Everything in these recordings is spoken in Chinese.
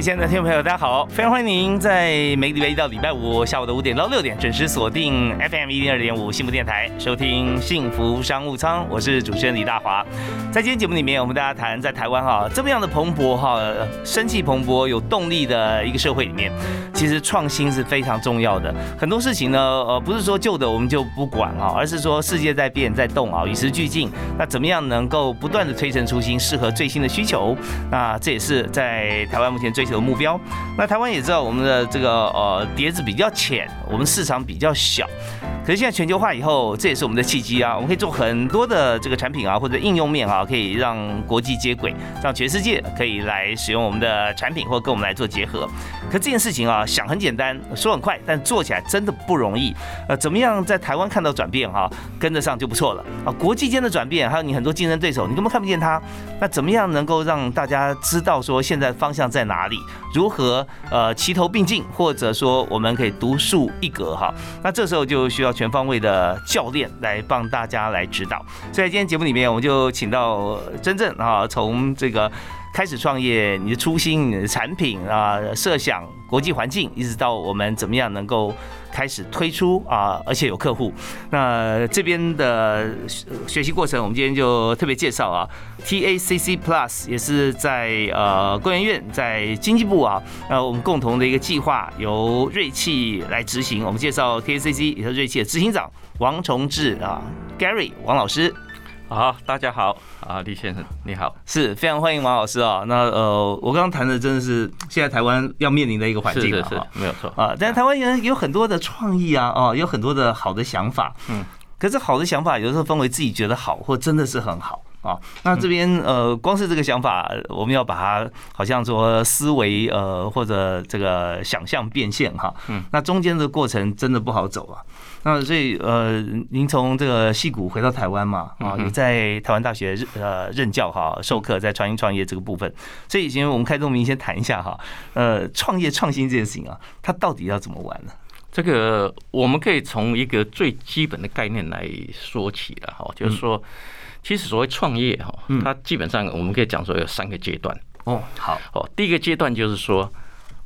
亲爱的听众朋友，大家好！非常欢迎您在每个礼拜一到礼拜五下午的五点到六点准时锁定 FM 一零二点五幸福电台，收听幸福商务舱。我是主持人李大华。在今天节目里面，我们大家谈在台湾哈这么样的蓬勃哈生气蓬勃有动力的一个社会里面，其实创新是非常重要的。很多事情呢，呃，不是说旧的我们就不管啊，而是说世界在变在动啊，与时俱进。那怎么样能够不断的推陈出新，适合最新的需求？那这也是在台湾目前最。的目标，那台湾也知道我们的这个呃碟子比较浅，我们市场比较小。可是现在全球化以后，这也是我们的契机啊！我们可以做很多的这个产品啊，或者应用面啊，可以让国际接轨，让全世界可以来使用我们的产品，或跟我们来做结合。可这件事情啊，想很简单，说很快，但做起来真的不容易。呃，怎么样在台湾看到转变哈，跟得上就不错了啊！国际间的转变，还有你很多竞争对手，你根本看不见它。那怎么样能够让大家知道说现在方向在哪里？如何呃齐头并进，或者说我们可以独树一格哈？那这时候就需要。全方位的教练来帮大家来指导，所以今天节目里面我们就请到真正啊，从这个开始创业，你的初心、你的产品啊，设想国际环境，一直到我们怎么样能够。开始推出啊，而且有客户。那这边的学习过程，我们今天就特别介绍啊。TACC Plus 也是在呃工研院，在经济部啊，那我们共同的一个计划，由瑞气来执行。我们介绍 TACC 也是瑞气的执行长王崇志啊，Gary 王老师。好，大家好啊，李先生你好，是非常欢迎王老师啊。那呃，我刚刚谈的真的是现在台湾要面临的一个环境了哈，没有错啊。但是台湾人有很多的创意啊，哦，有很多的好的想法，嗯，可是好的想法有时候分为自己觉得好，或真的是很好。啊，那这边呃，光是这个想法，我们要把它好像说思维呃或者这个想象变现哈，嗯，那中间的过程真的不好走啊。那所以呃，您从这个戏谷回到台湾嘛，啊，也在台湾大学呃任教哈，授课在创新创业这个部分。所以，先我们开宗明先谈一下哈，呃，创业创新这件事情啊，它到底要怎么玩呢？这个我们可以从一个最基本的概念来说起了哈，就是说。其实所谓创业哈，它基本上我们可以讲说有三个阶段哦。好哦，第一个阶段就是说，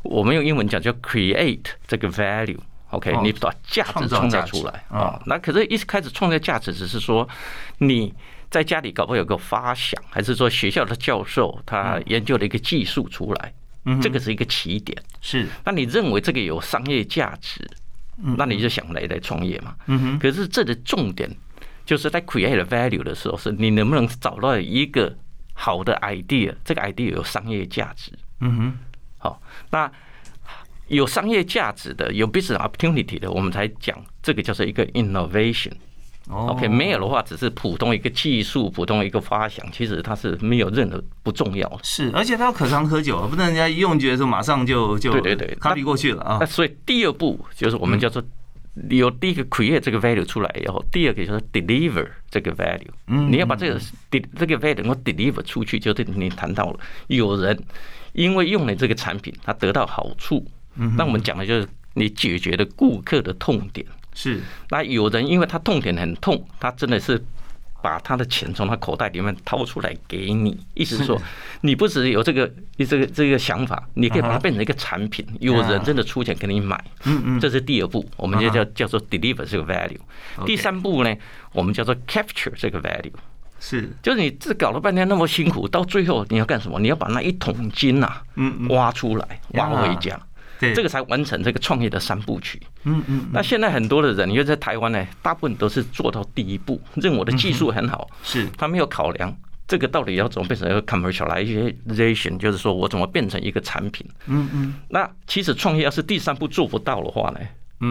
我们用英文讲叫 create 这个 value，OK，你把价值创造出来啊。那可是一开始创造价值只是说你在家里搞不好有个发想，还是说学校的教授他研究了一个技术出来，这个是一个起点。是，那你认为这个有商业价值，那你就想来来创业嘛。嗯哼。可是这的重点。就是在 create value 的时候，是你能不能找到一个好的 idea，这个 idea 有商业价值。嗯哼，好，那有商业价值的，有 business opportunity 的，我们才讲这个叫做一个 innovation。OK，没有的话，只是普通一个技术，普通一个发想，其实它是没有任何不重要的。是，而且它要可长可久，不能人家一用觉得说马上就就对对对，copy 过去了啊。那所以第二步就是我们叫做。有第一个 create 这个 value 出来以后，第二个就是 deliver 这个 value。嗯，你要把这个 de 这个 value 能够 deliver 出去，就是你谈到了有人因为用了这个产品，他得到好处。嗯，那我们讲的就是你解决了顾客的痛点。是，那有人因为他痛点很痛，他真的是。把他的钱从他口袋里面掏出来给你，意思是说，你不只有这个你这个这个想法，你可以把它变成一个产品，有人真的出钱给你买。嗯嗯，这是第二步，我们就叫叫做 deliver 这个 value。第三步呢，我们叫做 capture 这个 value。是，就是你这搞了半天那么辛苦，到最后你要干什么？你要把那一桶金呐，嗯，挖出来，挖回家。这个才完成这个创业的三部曲。嗯嗯。那现在很多的人，因为在台湾呢，大部分都是做到第一步，认为我的技术很好，是他没有考量这个到底要怎么变成一个 commercialization，就是说我怎么变成一个产品。嗯嗯。那其实创业要是第三步做不到的话呢，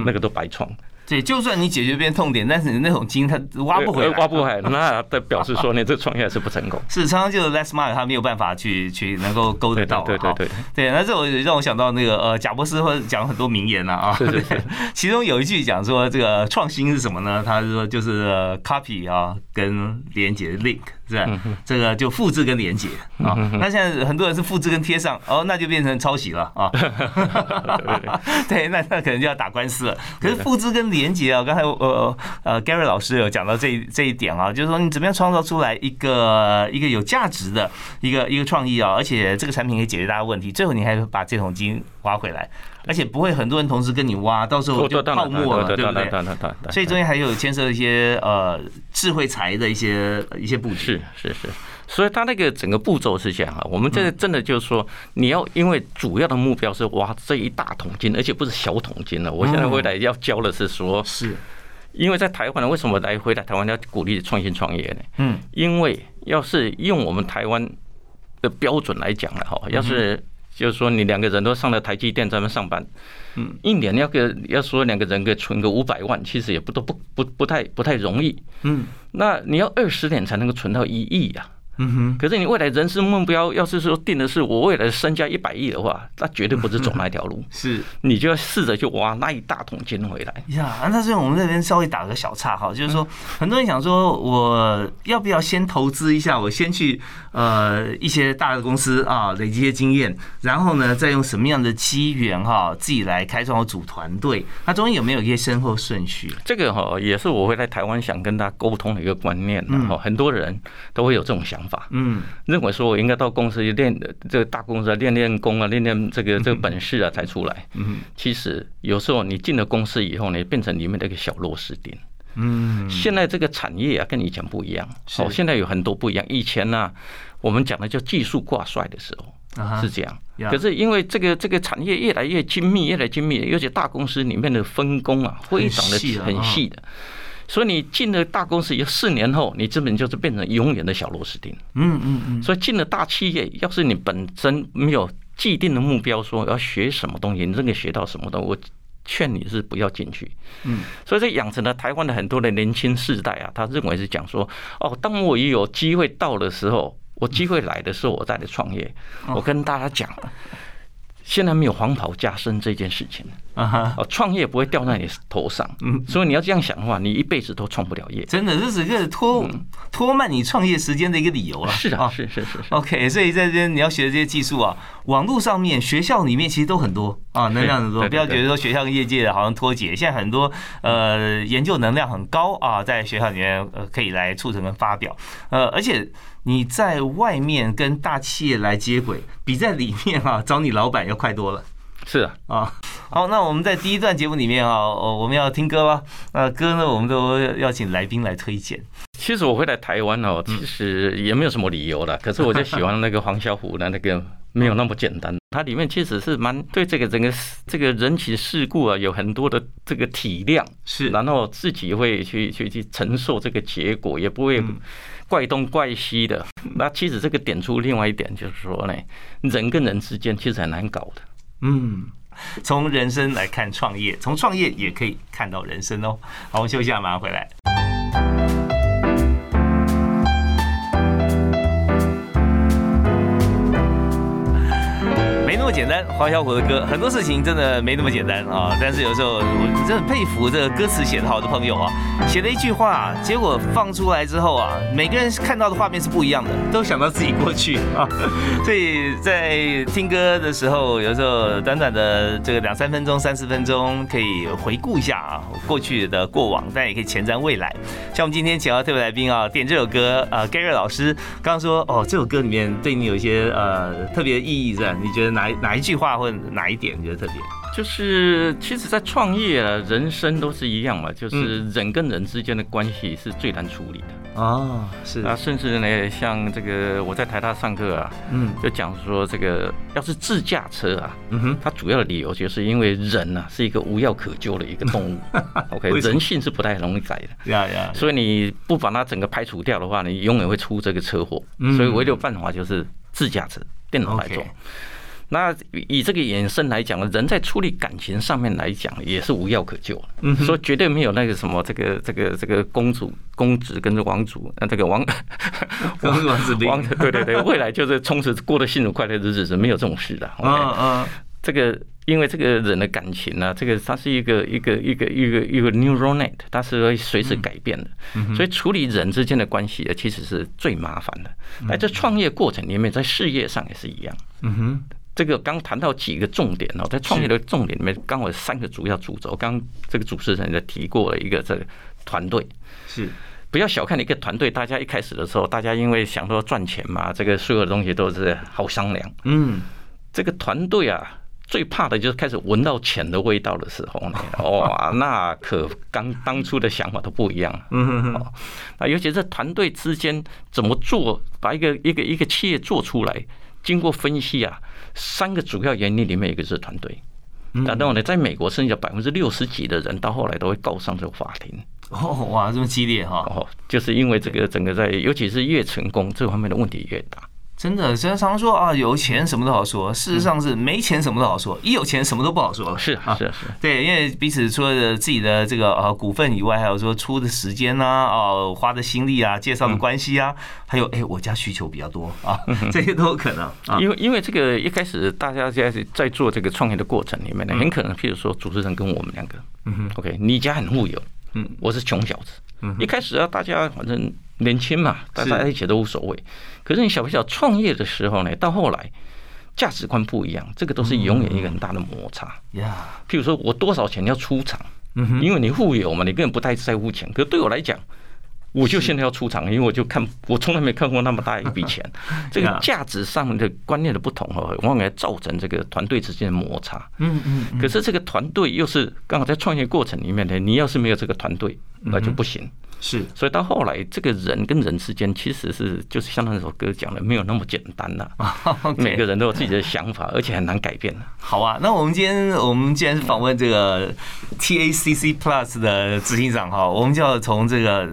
那个都白创。对，就算你解决别人痛点，但是你那种筋它挖不回来，挖不回来，那它表示说你这创业是不成功。是，常常就是 less smart，他没有办法去去能够勾得到。对对对对，那这我让我想到那个呃，贾博士会讲很多名言了啊，对，其中有一句讲说这个创新是什么呢？他是说就是 copy 啊跟连接 link。是吧？这个就复制跟连接啊，那现在很多人是复制跟贴上，哦，那就变成抄袭了啊。对，那那可能就要打官司了。可是复制跟连接啊，刚才呃呃 Gary 老师有讲到这这一点啊，就是说你怎么样创造出来一个一个有价值的一个一个创意啊，而且这个产品可以解决大家问题，最后你还把这桶金挖回来。而且不会很多人同时跟你挖，到时候就泡沫了，对不对？所以中间还有牵涉一些呃智慧财的一些一些布局。是是是，所以它那个整个步骤是这样啊。我们这个真的就是说，你要因为主要的目标是挖这一大桶金，而且不是小桶金了。我现在回来要教的是说，是因为在台湾，为什么来回来台湾要鼓励创新创业呢？嗯，因为要是用我们台湾的标准来讲了哈，要是。就是说，你两个人都上了台积电，在那上班，嗯，一年要给要说两个人给存个五百万，其实也不都不不不太不太容易，嗯，那你要二十年才能够存到一亿呀。嗯哼，可是你未来人生目标要是说定的是我未来身家一百亿的话，那绝对不是走那条路。是，你就要试着去挖那一大桶金回来。呀，那这我们这边稍微打个小岔哈，就是说很多人想说，我要不要先投资一下？我先去呃一些大的公司啊，累积些经验，然后呢，再用什么样的机缘哈，自己来开创我组团队。那中间有没有一些先后顺序？这个哈也是我会在台湾想跟大家沟通的一个观念。嗯，很多人都会有这种想。法，嗯，认为说我应该到公司去练这个大公司练练功啊，练练这个这个本事啊，才出来。嗯，其实有时候你进了公司以后呢，变成里面的一个小螺丝钉。嗯，现在这个产业啊，跟以前不一样。哦，现在有很多不一样。以前呢，我们讲的叫技术挂帅的时候是这样。可是因为这个这个产业越来越精密，越来越精密，尤其大公司里面的分工啊，非常的很细的。所以你进了大公司，有四年后，你基本就是变成永远的小螺丝钉。嗯嗯嗯。所以进了大企业，要是你本身没有既定的目标，说要学什么东西，你这个学到什么东西，我劝你是不要进去。嗯。所以这养成了台湾的很多的年轻世代啊，他认为是讲说，哦，当我一有机会到的时候，我机会来的时候，我再来创业。我跟大家讲。现在没有黄袍加身这件事情啊哈，哦，创业不会掉在你头上，嗯，所以你要这样想的话，你一辈子都创不了业。真的，这是个拖拖慢你创业时间的一个理由了。是啊，是是是。OK，所以在这边你要学的这些技术啊，网络上面、学校里面其实都很多啊，能量很多。不要觉得说学校跟业界好像脱节，现在很多呃研究能量很高啊，在学校里面呃可以来促成跟发表，呃，而且。你在外面跟大企业来接轨，比在里面啊找你老板要快多了。是啊，啊，好，那我们在第一段节目里面啊，我们要听歌吧。那歌呢，我们都要请来宾来推荐。其实我会来台湾哦，其实也没有什么理由了。可是我就喜欢那个黄小虎的那个，没有那么简单。它里面其实是蛮对这个整个这个人情世故啊，有很多的这个体谅。是，然后自己会去去去承受这个结果，也不会。怪东怪西的，那其实这个点出另外一点，就是说呢，人跟人之间其实很难搞的。嗯，从人生来看创业，从创业也可以看到人生哦。好，我们休息一下，马上回来。简单，黄小虎的歌，很多事情真的没那么简单啊！但是有时候我真的佩服这个歌词写得好的朋友啊，写了一句话，结果放出来之后啊，每个人看到的画面是不一样的，都想到自己过去啊。所以在听歌的时候，有时候短短的这个两三分钟、三四分钟，可以回顾一下啊过去的过往，但也可以前瞻未来。像我们今天请到特别来宾啊，点这首歌啊，Gary 老师刚刚说哦，这首歌里面对你有一些呃特别意义是吧？你觉得哪一？哪一句话或者哪一点你觉得特别？就是，其实，在创业啊，人生都是一样嘛，就是人跟人之间的关系是最难处理的。啊。是。啊，甚至呢，像这个我在台大上课啊，嗯，就讲说这个要是自驾车啊，嗯哼，它主要的理由就是因为人呐是一个无药可救的一个动物，OK，人性是不太容易改的，呀呀，所以你不把它整个排除掉的话，你永远会出这个车祸。所以唯有办法就是自驾车，电脑来做。那以这个衍生来讲呢，人在处理感情上面来讲也是无药可救嗯，说绝对没有那个什么这个这个这个公主公子跟着王主，那这个王 王王子王对对对，未来就是充实过得幸福快乐的日子，没有这种事的。嗯嗯，这个因为这个人的感情呢，这个它是一个一个一个一个一个 neural net，它是会随时改变的。嗯所以处理人之间的关系啊，其实是最麻烦的。在这创业过程里面，在事业上也是一样。嗯哼。这个刚谈到几个重点哦，在创业的重点里面，刚好有三个主要主轴。刚这个主持人也提过了一个这个团队，是不要小看一个团队。大家一开始的时候，大家因为想说赚钱嘛，这个所有的东西都是好商量。嗯，这个团队啊，最怕的就是开始闻到钱的味道的时候呢，哇，那可刚当初的想法都不一样。嗯哼，那尤其是团队之间怎么做，把一个一个一个企业做出来，经过分析啊。三个主要原因里面一个是团队，那然后呢，在美国剩下百分之六十几的人到后来都会告上这个法庭。哦，哇，这么激烈哈！哦，就是因为这个整个在，尤其是越成功，这方面的问题越大。真的，虽然常说啊，有钱什么都好说，事实上是没钱什么都好说，一有钱什么都不好说。是啊，是是。对，因为彼此除了自己的这个呃股份以外，还有说出的时间呐，哦，花的心力啊，介绍的关系啊，还有哎，我家需求比较多啊，这些都有可能。因为因为这个一开始大家在在做这个创业的过程里面呢，很可能譬如说主持人跟我们两个，嗯哼，OK，你家很富有，嗯，我是穷小子，嗯，一开始啊，大家反正年轻嘛，大家一起都无所谓。可是你晓不晓创业的时候呢？到后来价值观不一样，这个都是永远一个很大的摩擦。呀，譬如说我多少钱要出场？嗯，因为你富有嘛，你根本不太在乎钱。可对我来讲，我就现在要出场，因为我就看我从来没看过那么大一笔钱。这个价值上的观念的不同哦，往往造成这个团队之间的摩擦。嗯嗯。可是这个团队又是刚好在创业过程里面呢，你要是没有这个团队，那就不行。是，所以到后来，这个人跟人之间其实是就是像那首歌讲的，没有那么简单了。每个人都有自己的想法，而且很难改变好啊，那我们今天我们既然是访问这个 TACC Plus 的执行长哈，我们就要从这个。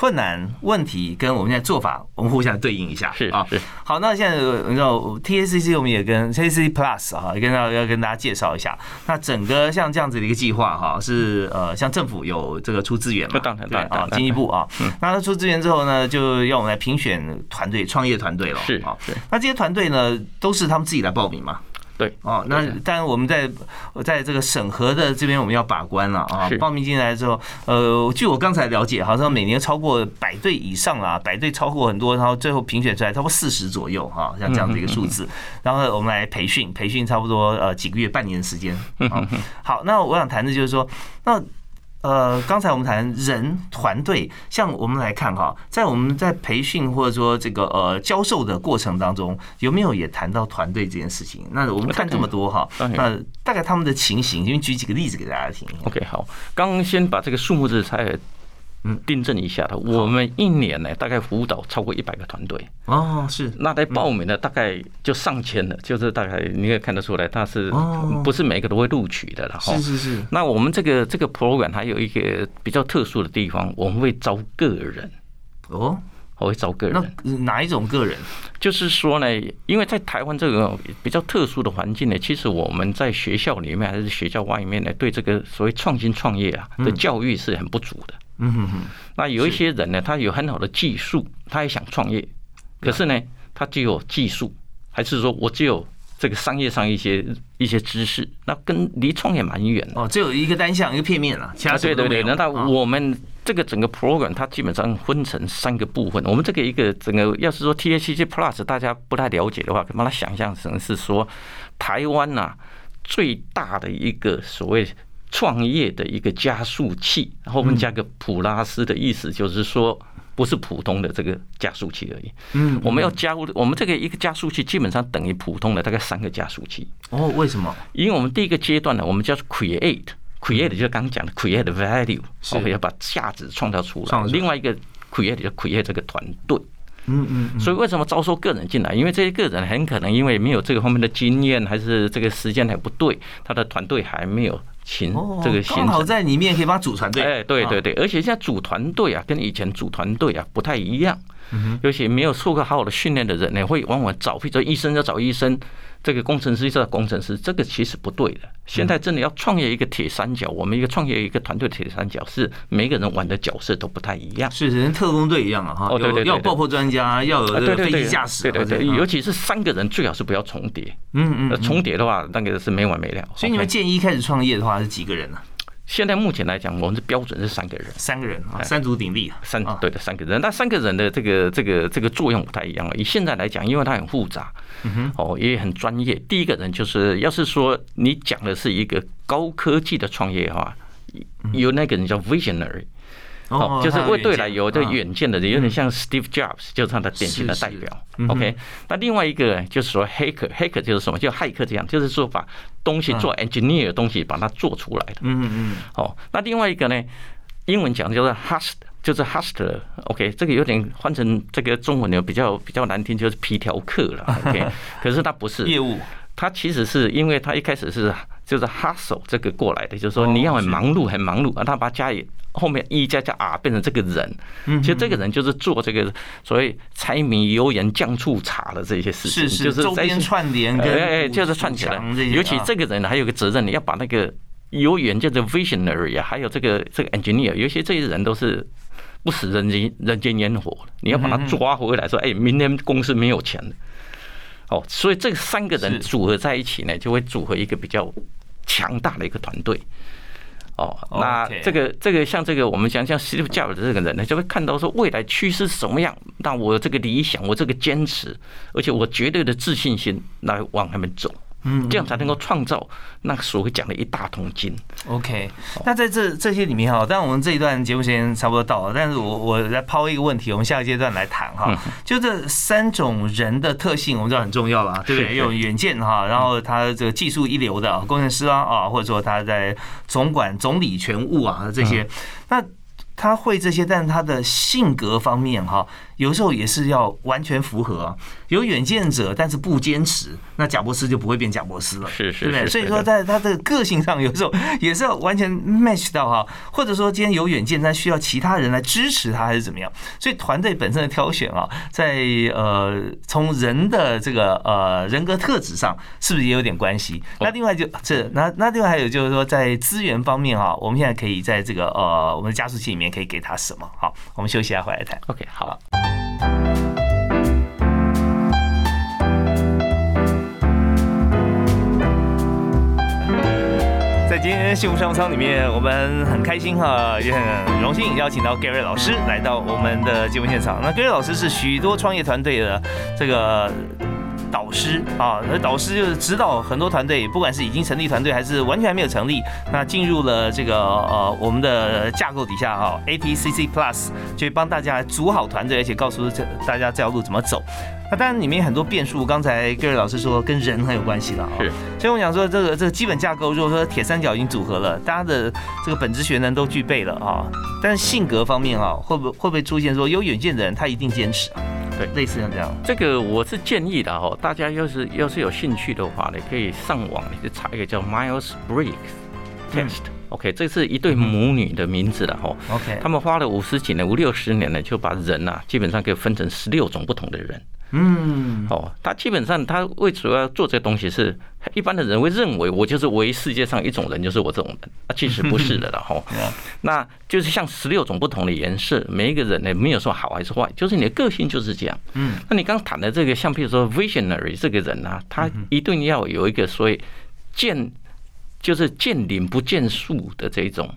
困难问题跟我们现在做法，我们互相对应一下。是啊，是好。那现在你知道 T A C C，我们也跟 T A C C Plus 哈，跟要要跟大家介绍一下。那整个像这样子的一个计划哈，是呃，像政府有这个出资源嘛？当然，当然啊，经济部啊。那他出资源之后呢，就要我们来评选团队、创业团队了。是啊，那这些团队呢，都是他们自己来报名嘛？对哦，那当然我们在在这个审核的这边我们要把关了啊。报名进来之后，呃，据我刚才了解，好像每年超过百队以上啦，百队超过很多，然后最后评选出来超过四十左右哈，像这样的一个数字。然后我们来培训，培训差不多呃几个月、半年的时间。好，那我想谈的就是说，那。呃，刚才我们谈人团队，像我们来看哈，在我们在培训或者说这个呃教授的过程当中，有没有也谈到团队这件事情？那我们看这么多哈，那大概他们的情形，因为举几个例子给大家听。OK，好，刚先把这个数目字才。嗯，订正一下的，我们一年呢大概辅导超过一百个团队哦，是那来报名的大概就上千了，就是大概你也看得出来，他是不是每个都会录取的了？是是是。那我们这个这个 program 还有一个比较特殊的地方，我们会招个人哦，我会招个人。那哪一种个人？就是说呢，因为在台湾这个比较特殊的环境呢，其实我们在学校里面还是学校外面呢，对这个所谓创新创业啊的教育是很不足的。嗯哼哼，那有一些人呢，他有很好的技术，他也想创业，可是呢，他只有技术，还是说我只有这个商业上一些一些知识，那跟离创业蛮远的。哦，只有一个单项，一个片面了，其他对对对。那我们这个整个 program 它基本上分成三个部分。我们这个一个整个要是说 T H C Plus 大家不太了解的话，可以把它想象成是说台湾呐最大的一个所谓。创业的一个加速器，后面加个普拉斯的意思，就是说不是普通的这个加速器而已。嗯，我们要加入我们这个一个加速器，基本上等于普通的大概三个加速器。哦，为什么？因为我们第一个阶段呢，我们叫做 create，create 就是刚刚讲的 create value，我们要把价值创造出来。另外一个 create 就 create 这个团队。嗯嗯。所以为什么招收个人进来？因为这些个人很可能因为没有这个方面的经验，还是这个时间还不对，他的团队还没有。行，这个刚好在里面可以帮组团队。哎，对对对，而且现在组团队啊，跟以前组团队啊不太一样。尤其没有受过好好的训练的人呢，会往往找，比如说医生要找医生，这个工程师是工程师，这个其实不对的。现在真的要创业一个铁三角，我们一个创业一个团队铁三角，是每个人玩的角色都不太一样。是跟特工队一样啊，哈。哦，对对对，要爆破专家，要有飞机驾驶，对对对，尤其是三个人最好是不要重叠。嗯嗯，重叠的话，那个是没完没了。所以你们建议一开始创业的话是几个人呢？现在目前来讲，我们的标准是三个人，三个人啊，三足鼎立，三对的三个人。那三个人的这个这个这个作用不太一样了。以现在来讲，因为它很复杂，哦，也很专业。第一个人就是，要是说你讲的是一个高科技的创业的话，有那个人叫 visionary。哦，就是为对来有这远见的人，有点像 Steve Jobs，就是他的典型的代表。OK，那另外一个就是说，hacker，hacker 就是什么？就骇客这样，就是说把东西做 engineer 的东西把它做出来的。嗯嗯。哦，那另外一个呢，英文讲就是 hust，就是 hustler。OK，这个有点换成这个中文呢比较比较难听，就是皮条客了。OK，可是他不是业务，他其实是因为他一开始是就是 hustle 这个过来的，就是说你要很忙碌，很忙碌，啊，他把家里。后面一加加啊变成这个人，其实这个人就是做这个所谓柴米油盐酱醋茶的这些事情，就是周边串联，哎，就是串起来。尤其这个人还有个责任，你要把那个有远见的 visionary 啊，还有这个这个 engineer，尤其这些人都是不食人间人间烟火，你要把他抓回来，说，哎，明天公司没有钱了。哦，所以这三个人组合在一起呢，就会组合一个比较强大的一个团队。哦，那这个这个像这个，我们讲像 Steve Jobs 的这个人呢，就会看到说未来趋势是什么样。那我这个理想，我这个坚持，而且我绝对的自信心来往他们走。嗯，这样才能够创造那个所谓讲的一大桶金。OK，那在这这些里面哈，但我们这一段节目时间差不多到了，但是我我来抛一个问题，我们下个阶段来谈哈。就这三种人的特性，我们知道很重要了，对不对？有远见哈，然后他这个技术一流的工程师啊啊，或者说他在总管总理全务啊这些，那他会这些，但是他的性格方面哈。有时候也是要完全符合，有远见者，但是不坚持，那贾博士就不会变贾博士了，是是，对不对？所以说，在他的个性上，有时候也是要完全 match 到哈，或者说今天有远见，但需要其他人来支持他，还是怎么样？所以团队本身的挑选啊，在呃从人的这个呃人格特质上，是不是也有点关系？那另外就这，那那另外还有就是说，在资源方面啊，我们现在可以在这个呃我们的加速器里面可以给他什么？好，我们休息一下，回来谈。OK，好。在今天幸福商务舱里面，我们很开心哈，也很荣幸邀请到 Gary 老师来到我们的节目现场。那 Gary 老师是许多创业团队的这个。导师啊，那导师就是指导很多团队，不管是已经成立团队还是完全还没有成立，那进入了这个呃我们的架构底下哈，APCC Plus 就会帮大家组好团队，而且告诉这大家这条路怎么走。那当然里面很多变数，刚才各位老师说跟人很有关系的啊。是。所以我想说，这个这个基本架构，如果说铁三角已经组合了，大家的这个本质学能都具备了啊，但是性格方面啊，会不会会不会出现说有远见的人他一定坚持啊？对，类似像这样。这个我是建议的哈，大家要是要是有兴趣的话呢，可以上网你去查一个叫 Miles Briggs Test。OK，这是一对母女的名字了哈。OK，他们花了五十几年、五六十年呢，就把人呐基本上可以分成十六种不同的人。嗯，哦，他基本上他为主要做这个东西是，一般的人会认为我就是唯一世界上一种人，就是我这种人，啊，其实不是的了哈。那就是像十六种不同的颜色，每一个人呢没有说好还是坏，就是你的个性就是这样。嗯，那你刚谈的这个，像比如说 visionary 这个人啊，他一定要有一个所谓见，就是见林不见树的这种。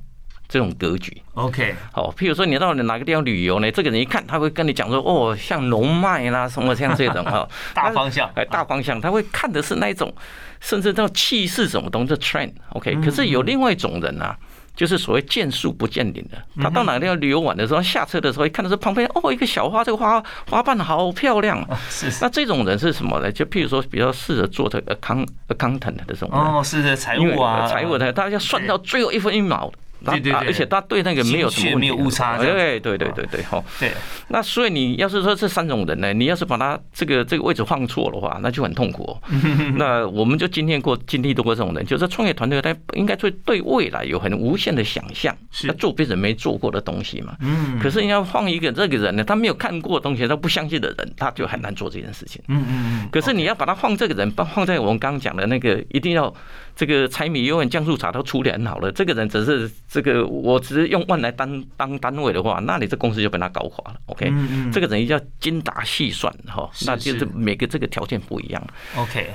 这种格局，OK，好，譬如说你到哪个地方旅游呢？这个人一看，他会跟你讲说，哦，像龙脉啦，什么像这种哈，大方向，哎，大方向，他会看的是那一种，甚至到气势什么东西 trend，OK。可是有另外一种人啊，就是所谓见树不见林的，他到哪个地方旅游玩的时候，下车的时候一看到是旁边，哦，一个小花，这个花花瓣好漂亮，是。那这种人是什么呢？就譬如说比较适合做这个 account accountant 的这种，哦，是的，财务啊，财务的，他要算到最后一分一毛。对对对，而且他对那个没有什么没有误差，对对对对对，哈，对。那所以你要是说这三种人呢，你要是把他这个这个位置放错的话，那就很痛苦。那我们就经历过经历过这种人，就是创业团队他应该对对未来有很无限的想象，是做别人没做过的东西嘛。嗯。可是你要放一个这个人呢，他没有看过的东西，他不相信的人，他就很难做这件事情。嗯嗯嗯。可是你要把他放这个人，放放在我们刚刚讲的那个，一定要这个柴米油盐酱醋茶都处理很好了，这个人只是这个，我只是用万来当当单位的话，那你这公司就被他搞垮了。OK，这个人要精打细算哈，那就是每个这个条件不一样。OK。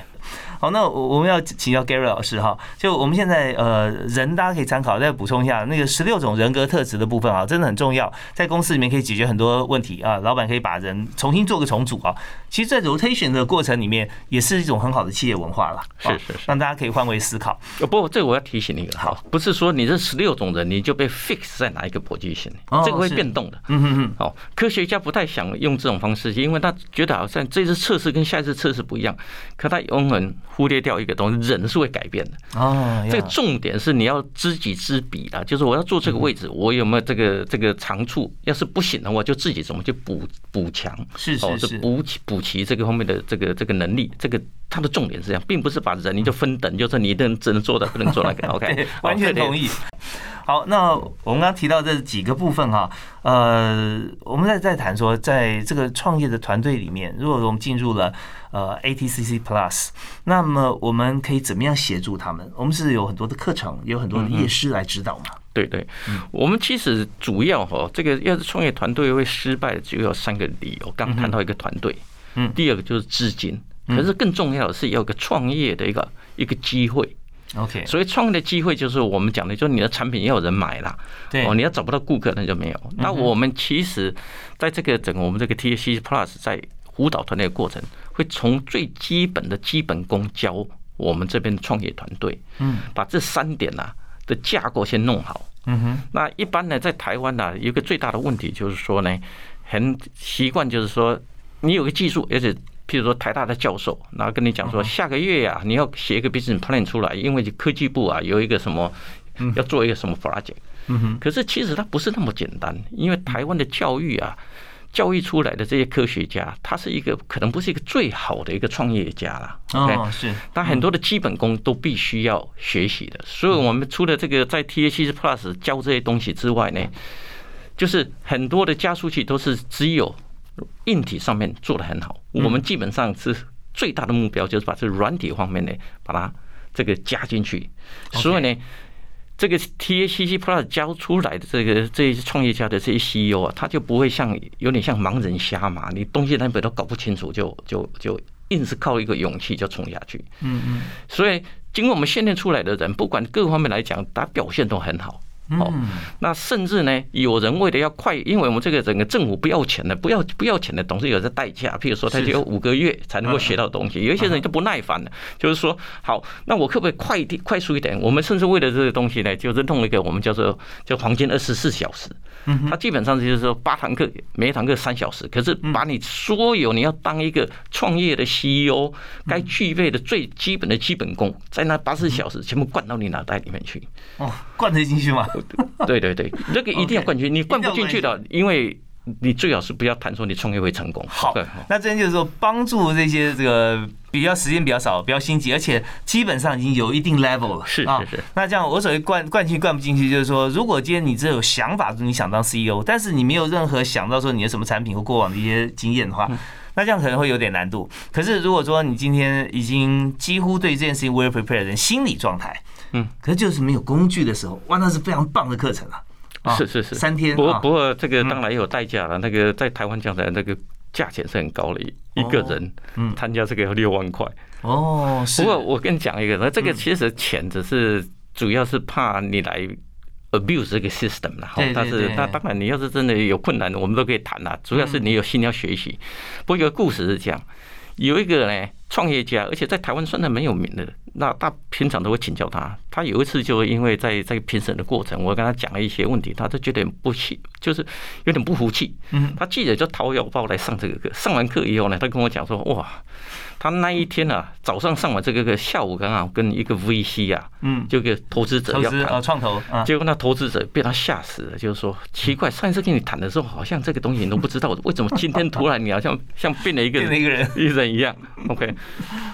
好，那我我们要请教 Gary 老师哈，就我们现在呃人大家可以参考，再补充一下那个十六种人格特质的部分啊，真的很重要，在公司里面可以解决很多问题啊，老板可以把人重新做个重组啊，其实，在 rotation 的过程里面，也是一种很好的企业文化了，是是是，让大家可以换位思考。不，这个我要提醒你一个，好，不是说你这十六种人你就被 fix 在哪一个 position，这个会变动的。嗯嗯嗯。好，科学家不太想用这种方式，因为他觉得好像这次测试跟下一次测试不一样，可他永远忽略掉一个东西，人是会改变的哦。这个重点是你要知己知彼的，就是我要做这个位置，我有没有这个这个长处？要是不行的话，就自己怎么去补补强？是是是，补齐补齐这个方面的这个这个能力。这个它的重点是这样，并不是把人你就分等，就是你能只能做的，不能做那个。OK，完全同意。好，那我们刚刚提到这几个部分哈，呃，我们再再谈说，在这个创业的团队里面，如果我们进入了呃 ATCC Plus，那么我们可以怎么样协助他们？我们是有很多的课程，有很多的业师来指导嘛？对对，我们其实主要哈，这个要是创业团队会失败，就有三个理由。刚谈到一个团队，嗯，第二个就是资金，可是更重要的是要个创业的一个一个机会。OK，所以创业的机会就是我们讲的，就是你的产品要有人买啦。对哦，你要找不到顾客那就没有。那我们其实在这个整个我们这个 TAC Plus 在辅导团队的过程，会从最基本的基本功教我们这边的创业团队，嗯，把这三点呐的架构先弄好。嗯哼，那一般呢，在台湾呢，有一个最大的问题就是说呢，很习惯就是说你有个技术，而且。譬如说台大的教授，然后跟你讲说，下个月呀，你要写一个 business plan 出来，因为科技部啊有一个什么，要做一个什么 project。嗯哼。可是其实它不是那么简单，因为台湾的教育啊，教育出来的这些科学家，他是一个可能不是一个最好的一个创业家了。哦，是。但很多的基本功都必须要学习的，所以我们除了这个在 T A C Plus 教这些东西之外呢，就是很多的加速器都是只有。硬体上面做的很好，我们基本上是最大的目标就是把这软体方面呢，把它这个加进去。所以呢，这个 T A C C Plus 教出来的这个这些创业家的这些 C E O 啊，他就不会像有点像盲人瞎嘛，你东西南北都搞不清楚，就就就硬是靠一个勇气就冲下去。嗯嗯。所以经过我们训练出来的人，不管各方面来讲，他表现都很好。哦，那甚至呢，有人为了要快，因为我们这个整个政府不要钱的，不要不要钱的，总是有这代价。譬如说，他就有五个月才能够学到东西，有一些人就不耐烦了，就是说，好，那我可不可以快一点、快速一点？我们甚至为了这个东西呢，就是弄一个我们叫做叫黄金二十四小时。它基本上就是说八堂课，每一堂课三小时，可是把你所有你要当一个创业的 CEO 该具备的最基本的基本功，在那八十小时全部灌到你脑袋里面去。哦，灌得进去吗？对对对，这个 一定要灌进去，你灌不进去的，因为。你最好是不要谈说你创业会成功。好，那这边就是说帮助这些这个比较时间比较少、比较心急，而且基本上已经有一定 level 了。是是是。那这样我所谓灌灌进去灌不进去，就是说，如果今天你只有想法，你想当 CEO，但是你没有任何想到说你的什么产品或过往的一些经验的话，那这样可能会有点难度。可是如果说你今天已经几乎对这件事情 well prepared 的心理状态，嗯，可是就是没有工具的时候，哇，那是非常棒的课程了。是是是，三天。不过不过这个当然也有代价了。那个在台湾讲的那个价钱是很高的，一个人参加这个要六万块。哦，不过我跟你讲一个，那这个其实钱只是主要是怕你来 abuse 这个 system 然后但是那当然你要是真的有困难，我们都可以谈啦。主要是你有心要学习。不过有个故事是这样，有一个呢创业家，而且在台湾算是蛮有名的，那他平常都会请教他。他有一次就因为在在评审的过程，我跟他讲了一些问题，他就觉得不气，就是有点不服气。嗯，他记得就掏腰包来上这个课。上完课以后呢，他跟我讲说：“哇，他那一天啊，早上上完这个课，下午刚好跟一个 VC 啊，嗯，就给投资者要谈创投，结果那投资者被他吓死了，就是说奇怪，上一次跟你谈的时候，好像这个东西你都不知道，为什么今天突然你好像像变了一个 人一个人一人一样？OK，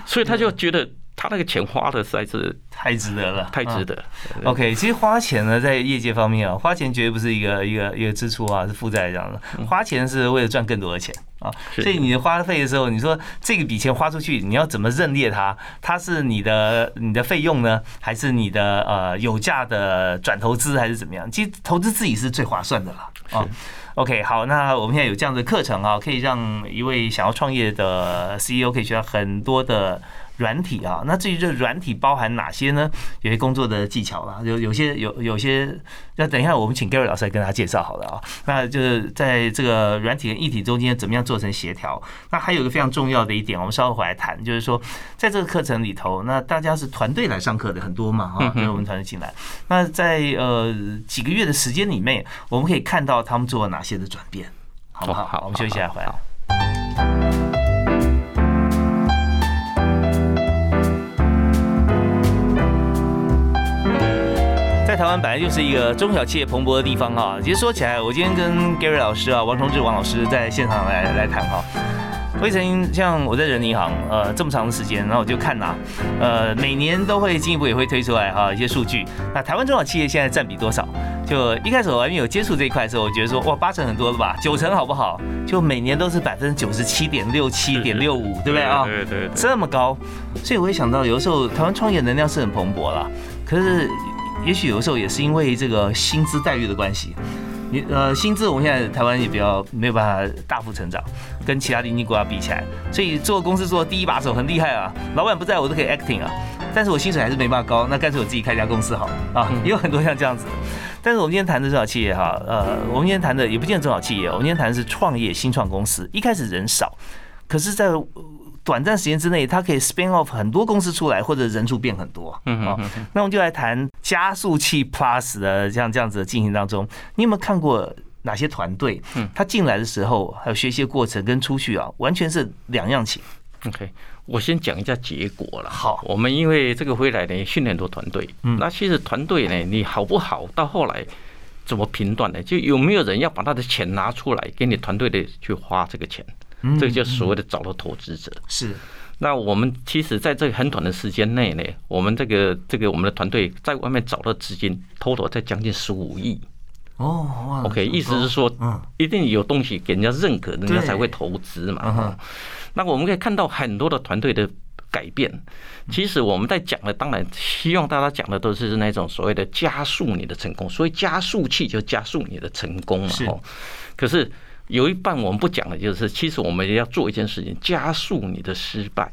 所以他就觉得。他那个钱花的实在是太值得了，太值得。OK，其实花钱呢，在业界方面啊，花钱绝对不是一个一个一个支出啊，是负债这样的。花钱是为了赚更多的钱啊，所以你花费的时候，你说这个笔钱花出去，你要怎么认列它？它是你的你的费用呢，还是你的呃有价的转投资，还是怎么样？其实投资自己是最划算的了啊。OK，好，那我们现在有这样的课程啊，可以让一位想要创业的 CEO 可以学到很多的。软体啊，那至于这软体包含哪些呢？有些工作的技巧啦，有有些有有些，那等一下我们请 Gary 老师来跟大家介绍好了啊。那就是在这个软体跟一体中间怎么样做成协调？那还有一个非常重要的一点，我们稍后回来谈，就是说在这个课程里头，那大家是团队来上课的很多嘛，哈，跟我们团队进来。那在呃几个月的时间里面，我们可以看到他们做了哪些的转变，好不好？好，我们休息一下，回来。台湾本来就是一个中小企业蓬勃的地方哈。其实说起来，我今天跟 Gary 老师啊、王崇志王老师在现场来来谈哈。我曾经像我在人银行呃这么长的时间，然后我就看呐，呃每年都会进一步也会推出来哈一些数据。那台湾中小企业现在占比多少？就一开始我还没有接触这一块的时候，我觉得说哇八成很多了吧，九成好不好？就每年都是百分之九十七点六七点六五，对不对啊？对对，这么高。所以我会想到，有的时候台湾创业能量是很蓬勃了，可是。也许有的时候也是因为这个薪资待遇的关系，你呃薪资我们现在台湾也比较没有办法大幅成长，跟其他邻近国家比起来，所以做公司做第一把手很厉害啊，老板不在我都可以 acting 啊，但是我薪水还是没办法高，那干脆我自己开家公司好啊，也有很多像这样子。但是我们今天谈的中小企业哈，呃，我们今天谈的也不见得中小企业，我们今天谈的是创业新创公司，一开始人少，可是在短暂时间之内，它可以 spin off 很多公司出来，或者人数变很多。嗯嗯。那我们就来谈加速器 Plus 的这样这样子的进行当中，你有没有看过哪些团队？嗯，他进来的时候还有学习过程跟出去啊，完全是两样情。OK，我先讲一下结果了。好，我们因为这个回来呢，训练很多团队。嗯。那其实团队呢，你好不好？到后来怎么评断呢？就有没有人要把他的钱拿出来给你团队的去花这个钱？这个就所谓的找到投资者是。那我们其实在这很短的时间内呢，我们这个这个我们的团队在外面找到资金，total 在将近十五亿。哦，OK，意思是说，嗯，一定有东西给人家认可，人家才会投资嘛。那我们可以看到很多的团队的改变。其实我们在讲的，当然希望大家讲的都是那种所谓的加速你的成功，所以加速器就加速你的成功嘛。哦，可是。有一半我们不讲的，就是其实我们要做一件事情，加速你的失败。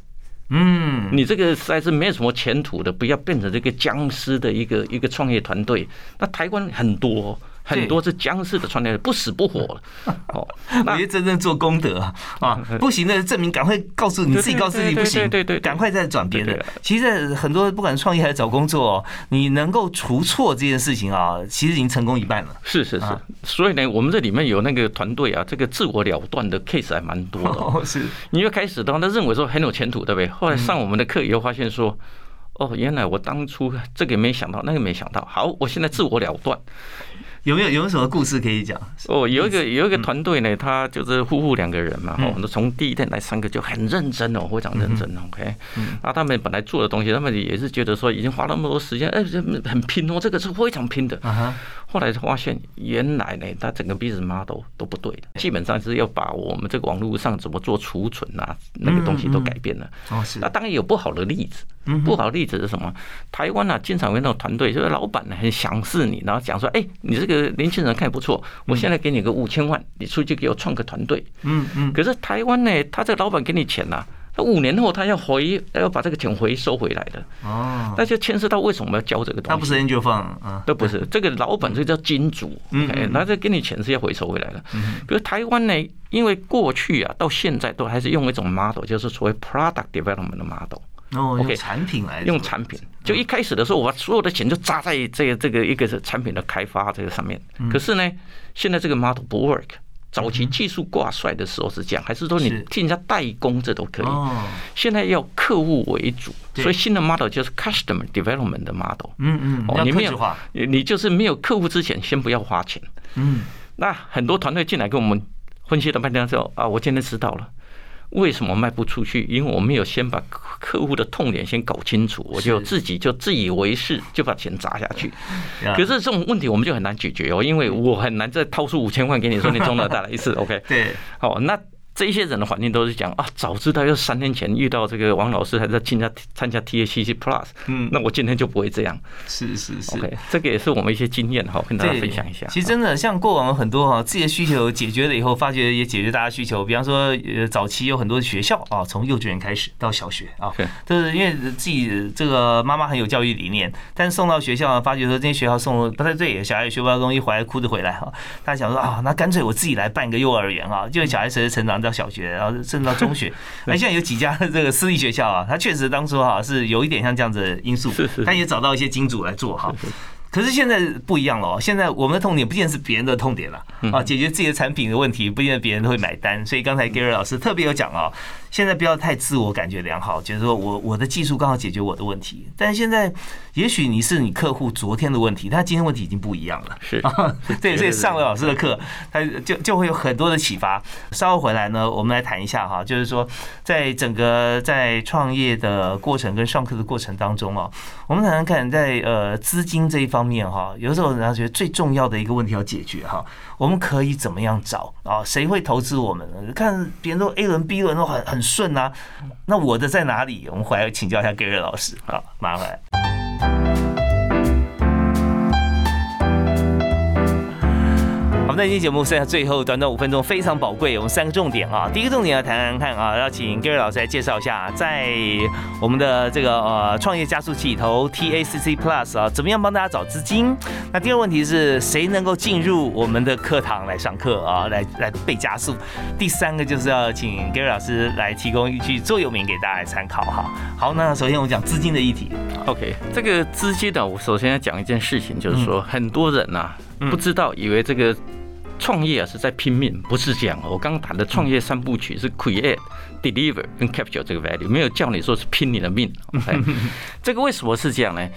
嗯，你这个实在是没有什么前途的，不要变成这个僵尸的一个一个创业团队。那台湾很多。很多是僵尸的创业不死不活了。哦，那些真正做功德啊，不行的证明，赶快告诉你自己，告诉你不行，对对，赶快再转别的。其实很多不管创业还是找工作，你能够除错这件事情啊，其实已经成功一半了。是是是，所以呢，我们这里面有那个团队啊，这个自我了断的 case 还蛮多的。是，你一开始的话，他认为说很有前途，对不对？后来上我们的课以后，发现说，哦，原来我当初这个没想到，那个没想到。好，我现在自我了断。有没有有没有什么故事可以讲？哦，有一个有一个团队呢，他就是夫妇两个人嘛，哦，那从第一天来上课就很认真哦，非常认真，OK。那他们本来做的东西，他们也是觉得说已经花那么多时间，哎，很拼哦，这个是非常拼的。后来发现，原来呢，他整个 business model 都不对的，基本上是要把我们这个网络上怎么做储存啊，那个东西都改变了。哦，是。那当然有不好的例子，不好的例子是什么？台湾啊，经常有那种团队，就是老板呢很赏识你，然后讲说，哎，你这个年轻人看不错，我现在给你个五千万，你出去给我创个团队。嗯嗯。可是台湾呢，他这个老板给你钱呐。那五年后他要回，要把这个钱回收回来的哦，那就牵涉到为什么要交这个东西？他不是 angel 放啊，都不是。这个老板就叫金主，OK，那这给你钱是要回收回来的。比如台湾呢，因为过去啊到现在都还是用一种 model，就是所谓 product development 的 model。哦，用产品来用产品。就一开始的时候，我把所有的钱就砸在这个这个一个是产品的开发这个上面。可是呢，现在这个 model 不 work。早期技术挂帅的时候是这样，还是说你替人家代工这都可以？现在要客户为主，所以新的 model 就是 customer development 的 model。嗯嗯，哦，你没有，你就是没有客户之前，先不要花钱。嗯，那很多团队进来跟我们分析了半天之后啊，我今天知道了。为什么卖不出去？因为我没有先把客户的痛点先搞清楚，我就自己就自以为是，就把钱砸下去。可是这种问题我们就很难解决哦，因为我很难再掏出五千万给你说你中了再来一次。OK，对，好，那。这一些人的环境都是讲啊，早知道要三天前遇到这个王老师还在参加参加 T A C C Plus，嗯，那我今天就不会这样。是是是，OK，这个也是我们一些经验哈，跟大家分享一下。其实真的像过往很多哈，自己的需求解决了以后，发觉也解决大家需求。比方说，呃，早期有很多学校啊，从幼稚园开始到小学啊，就是因为自己这个妈妈很有教育理念，但是送到学校发觉说这些学校送不太对，小孩学不到东西回来哭着回来哈。大家想说啊，那干脆我自己来办一个幼儿园啊，就小孩随着成长到小学，然后。甚至到中学，那 现在有几家这个私立学校啊，它确实当初哈是有一点像这样子的因素，但也找到一些金主来做哈。可是现在不一样了哦，现在我们的痛点不见得是别人的痛点了啊，解决自己的产品的问题，不见得别人都会买单。所以刚才 Gary 老师特别有讲啊。现在不要太自我感觉良好，就是说我我的技术刚好解决我的问题。但是现在也许你是你客户昨天的问题，他今天问题已经不一样了。是啊，对，所以上了老师的课，他就就会有很多的启发。稍后回来呢，我们来谈一下哈，就是说在整个在创业的过程跟上课的过程当中啊，我们谈谈看在呃资金这一方面哈，有时候人家觉得最重要的一个问题要解决哈。我们可以怎么样找啊？谁会投资我们呢？看别人都 A 轮、B 轮都很很顺啊，那我的在哪里？我们回来请教一下 Gary 老师啊，麻烦。我们这期节目剩下最后短短五分钟，非常宝贵。我们三个重点啊，第一个重点要谈谈看啊，要请 Gary 老师来介绍一下，在我们的这个呃创业加速器里头 TACC Plus 啊，怎么样帮大家找资金？那第二个问题是谁能够进入我们的课堂来上课啊，来来被加速？第三个就是要请 Gary 老师来提供一句座右铭给大家来参考哈。好，那首先我们讲资金的议题。OK，这个资金呢，我首先要讲一件事情，就是说很多人呐不知道，以为这个。创业啊是在拼命，不是这样。我刚刚谈的创业三部曲是 create、deliver 跟 capture 这个 value，没有叫你说是拼你的命。这个为什么是这样呢？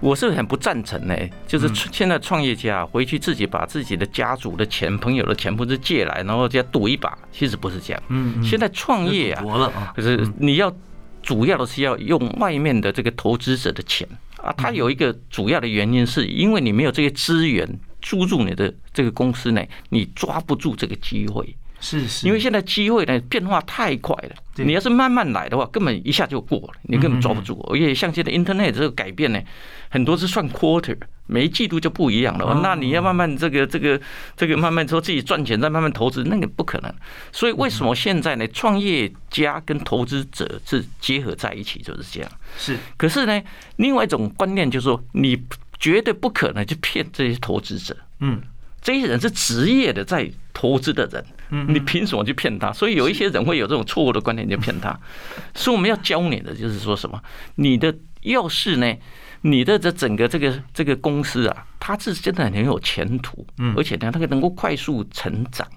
我是很不赞成呢。就是现在创业家回去自己把自己的家族的钱、朋友的钱不是借来，然后再赌一把，其实不是这样。嗯，现在创业啊，可是你要主要的是要用外面的这个投资者的钱啊。它有一个主要的原因，是因为你没有这些资源。注入你的这个公司呢，你抓不住这个机会，是是，因为现在机会呢变化太快了，你要是慢慢来的话，根本一下就过了，你根本抓不住。而且像现在 Internet 这个改变呢，很多是算 quarter，每一季度就不一样了。那你要慢慢这个这个这个慢慢说自己赚钱，再慢慢投资，那个不可能。所以为什么现在呢，创业家跟投资者是结合在一起，就是这样。是，可是呢，另外一种观念就是说你。绝对不可能去骗这些投资者。嗯，这些人是职业的在投资的人。嗯，你凭什么去骗他？所以有一些人会有这种错误的观点，就骗他。所以我们要教你的就是说什么？你的要是呢，你的这整个这个这个公司啊，它是真的很有前途。嗯，而且呢，它能够快速成长。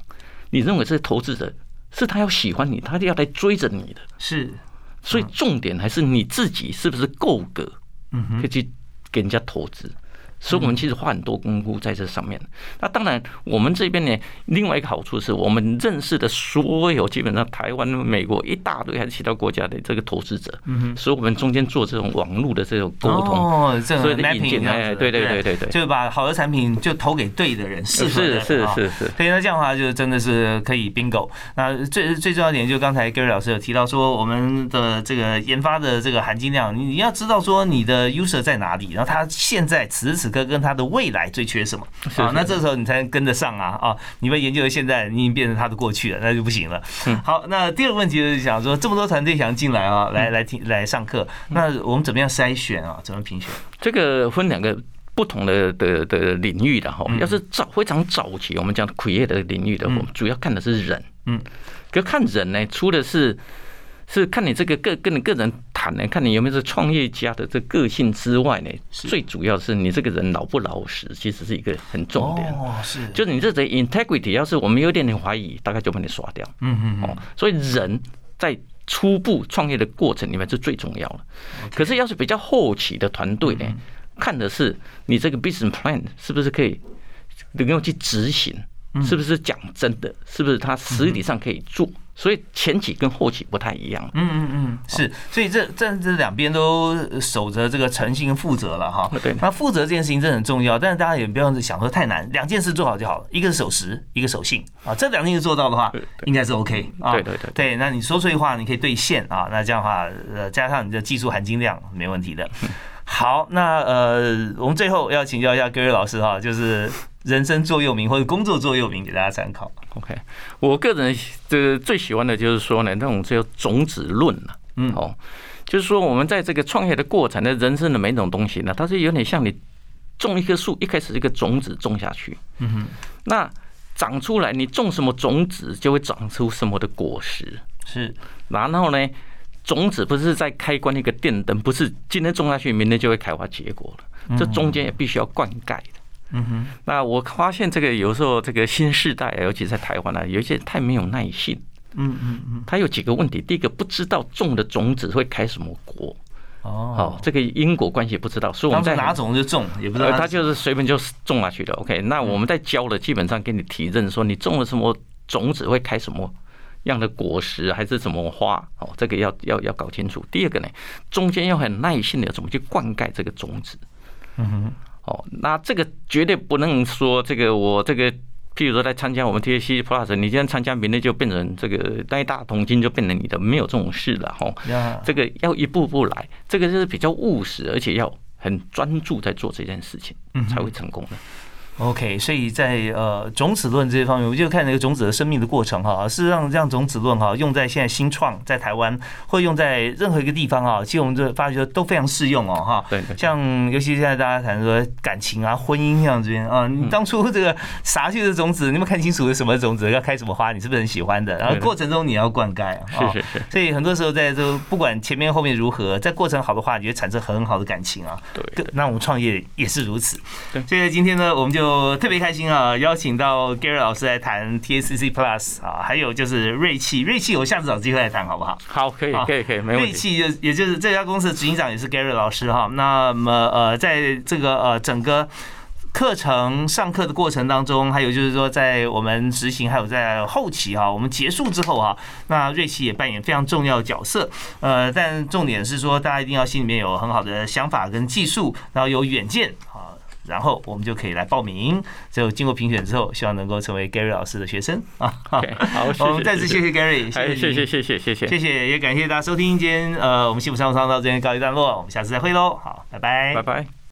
你认为这些投资者是他要喜欢你，他就要来追着你的。是，所以重点还是你自己是不是够格？嗯，可以去。给人家投资。所以，我们其实花很多功夫在这上面。那当然，我们这边呢，另外一个好处是我们认识的所有基本上台湾、美国一大堆还是其他国家的这个投资者，嗯所以我们中间做这种网络的这种沟通，哦，这个引进，哎，对对对对对，就是把好的产品就投给对的人，适合的人，是是是是。所以那这样的话，就真的是可以 bingo。那最最重要一点，就刚才 Gary 老师有提到说，我们的这个研发的这个含金量，你要知道说你的 user 在哪里，然后他现在此时此刻跟他的未来最缺什么啊？那这时候你才能跟得上啊！啊，你们研究的现在，你已经变成他的过去了，那就不行了。好，那第二个问题就是想说，这么多团队想进来啊，来来听来上课，那我们怎么样筛选啊？怎么评选？这个分两个不同的的的领域的哈。要是早非常早期，我们讲 create 的领域的，我们主要看的是人。嗯，可看人呢，除了是是看你这个个跟你个人谈呢，看你有没有这创业家的这个性之外呢，最主要是你这个人老不老实，其实是一个很重点。哦，是，就是你这个 integrity，要是我们有点点怀疑，大概就把你刷掉。嗯嗯。哦，所以人在初步创业的过程里面是最重要的。可是要是比较后期的团队呢，看的是你这个 business plan 是不是可以能够去执行。是不是讲真的？是不是他实体上可以做？所以前期跟后期不太一样。嗯嗯嗯，是。所以这这这两边都守着这个诚信跟负责了哈。对。那负责这件事情真的很重要，但是大家也不要想说太难，两件事做好就好了。一个是守时，一个守信啊。这两件事做到的话，应该是 OK 啊。对对对。对，那你说出的话你可以兑现啊。那这样的话，呃，加上你的技术含金量，没问题的。好，那呃，我们最后要请教一下各位老师哈，就是人生座右铭或者工作座右铭给大家参考。OK，我个人这个最喜欢的就是说呢，那种叫种子论了。嗯，哦，就是说我们在这个创业的过程的人生的每种东西呢，它是有点像你种一棵树，一开始一个种子种下去，嗯哼，那长出来，你种什么种子就会长出什么的果实。是，然后呢？种子不是在开关一个电灯，不是今天种下去，明天就会开花结果了。这中间也必须要灌溉的。嗯哼。那我发现这个有时候这个新时代，尤其在台湾呢，有一些太没有耐性。嗯嗯嗯。他有几个问题，第一个不知道种的种子会开什么果。哦。好，这个因果关系不知道，所以我们在哪种就种也不知道。他就是随便就种下去的。OK，那我们在教的基本上给你提认说，你种了什么种子会开什么。样的果实还是什么花哦，这个要要要搞清楚。第二个呢，中间要很耐心的怎么去灌溉这个种子。嗯哼，哦，那这个绝对不能说这个我这个，譬如说来参加我们 T A C Plus，你今天参加，明天就变成这个那一大桶金就变成你的，没有这种事了哈。这个要一步步来，这个是比较务实，而且要很专注在做这件事情，才会成功的。OK，所以在呃种子论这些方面，我就看那个种子的生命的过程哈。事实上，这样种子论哈，用在现在新创在台湾，或用在任何一个地方啊，其实我们这发觉都非常适用哦哈。对。像尤其现在大家谈说感情啊、婚姻这样这边啊，你当初这个撒去的种子，你有没有看清楚是什么种子，要开什么花，你是不是很喜欢的？然后过程中你要灌溉啊。是是是。所以很多时候在这不管前面后面如何，在过程好的话，你会产生很好的感情啊。对。那我们创业也是如此。对。所以今天呢，我们就特别开心。啊，邀请到 Gary 老师来谈 TACC Plus 啊，还有就是锐气，锐气我下次找机会来谈好不好？好，可以，可以，可以，没问题。锐气就也就是这家公司的执行长也是 Gary 老师哈。那么呃，在这个呃整个课程上课的过程当中，还有就是说在我们执行，还有在后期哈，我们结束之后啊，那锐气也扮演非常重要的角色。呃，但重点是说，大家一定要心里面有很好的想法跟技术，然后有远见啊。然后我们就可以来报名，最后经过评选之后，希望能够成为 Gary 老师的学生。啊。好，我们再次谢谢 Gary，谢谢谢谢谢谢谢谢。谢谢，也感谢大家收听今天呃我们幸福商务舱到这边告一段落，我们下次再会喽，好，拜拜，拜拜。